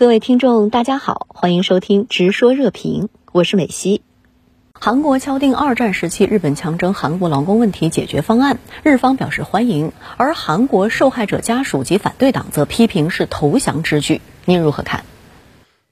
各位听众，大家好，欢迎收听《直说热评》，我是美西。韩国敲定二战时期日本强征韩国劳工问题解决方案，日方表示欢迎，而韩国受害者家属及反对党则批评是投降之举。您如何看？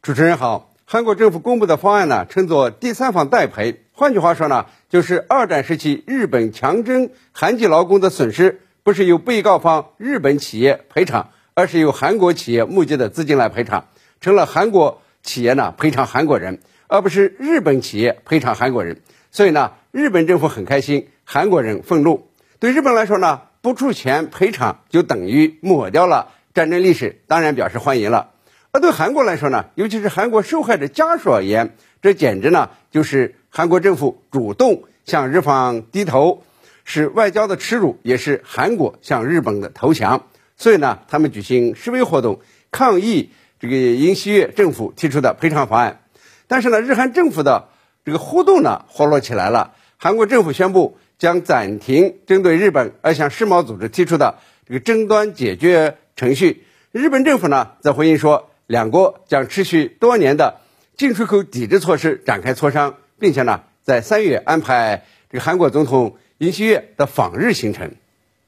主持人好，韩国政府公布的方案呢，称作第三方代赔，换句话说呢，就是二战时期日本强征韩籍劳工的损失，不是由被告方日本企业赔偿，而是由韩国企业募集的资金来赔偿。成了韩国企业呢赔偿韩国人，而不是日本企业赔偿韩国人。所以呢，日本政府很开心，韩国人愤怒。对日本来说呢，不出钱赔偿就等于抹掉了战争历史，当然表示欢迎了。而对韩国来说呢，尤其是韩国受害者家属而言，这简直呢就是韩国政府主动向日方低头，是外交的耻辱，也是韩国向日本的投降。所以呢，他们举行示威活动抗议。这个尹锡悦政府提出的赔偿方案，但是呢，日韩政府的这个互动呢活络起来了。韩国政府宣布将暂停针对日本而向世贸组织提出的这个争端解决程序。日本政府呢则回应说，两国将持续多年的进出口抵制措施展开磋商，并且呢在三月安排这个韩国总统尹锡悦的访日行程。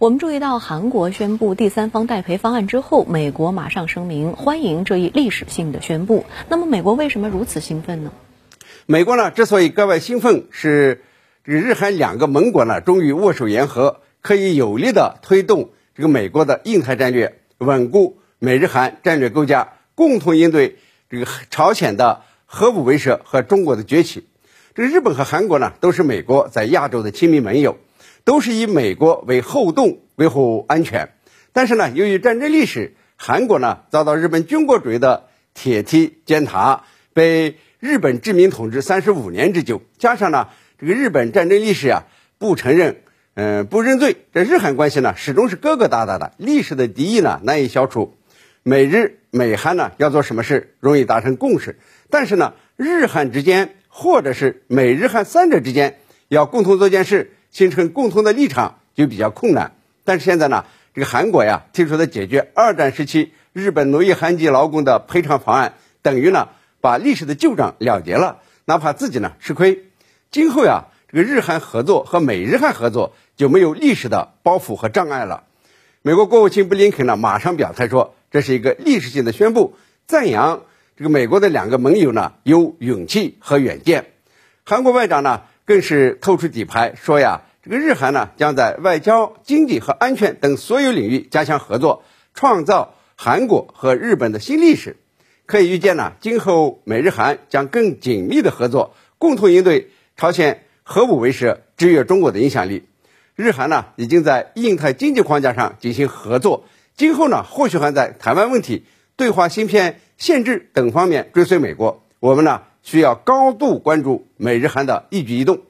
我们注意到，韩国宣布第三方代赔方案之后，美国马上声明欢迎这一历史性的宣布。那么，美国为什么如此兴奋呢？美国呢，之所以格外兴奋，是日韩两个盟国呢，终于握手言和，可以有力的推动这个美国的印太战略，稳固美日韩战略构架，共同应对这个朝鲜的核武威慑和中国的崛起。这个日本和韩国呢，都是美国在亚洲的亲密盟友。都是以美国为后盾维护安全，但是呢，由于战争历史，韩国呢遭到日本军国主义的铁蹄践踏，被日本殖民统治三十五年之久，加上呢这个日本战争历史啊不承认，嗯不认罪，这日韩关系呢始终是疙疙瘩瘩的，历史的敌意呢难以消除。美日美韩呢要做什么事容易达成共识，但是呢日韩之间或者是美日韩三者之间要共同做件事。形成共同的立场就比较困难，但是现在呢，这个韩国呀提出的解决二战时期日本奴役韩籍劳工的赔偿方案，等于呢把历史的旧账了结了，哪怕自己呢吃亏，今后呀这个日韩合作和美日韩合作就没有历史的包袱和障碍了。美国国务卿布林肯呢马上表态说，这是一个历史性的宣布，赞扬这个美国的两个盟友呢有勇气和远见。韩国外长呢。更是透出底牌，说呀，这个日韩呢将在外交、经济和安全等所有领域加强合作，创造韩国和日本的新历史。可以预见呢，今后美日韩将更紧密的合作，共同应对朝鲜核武威慑、制约中国的影响力。日韩呢已经在印太经济框架上进行合作，今后呢或许还在台湾问题、对华芯片限制等方面追随美国。我们呢？需要高度关注美日韩的一举一动。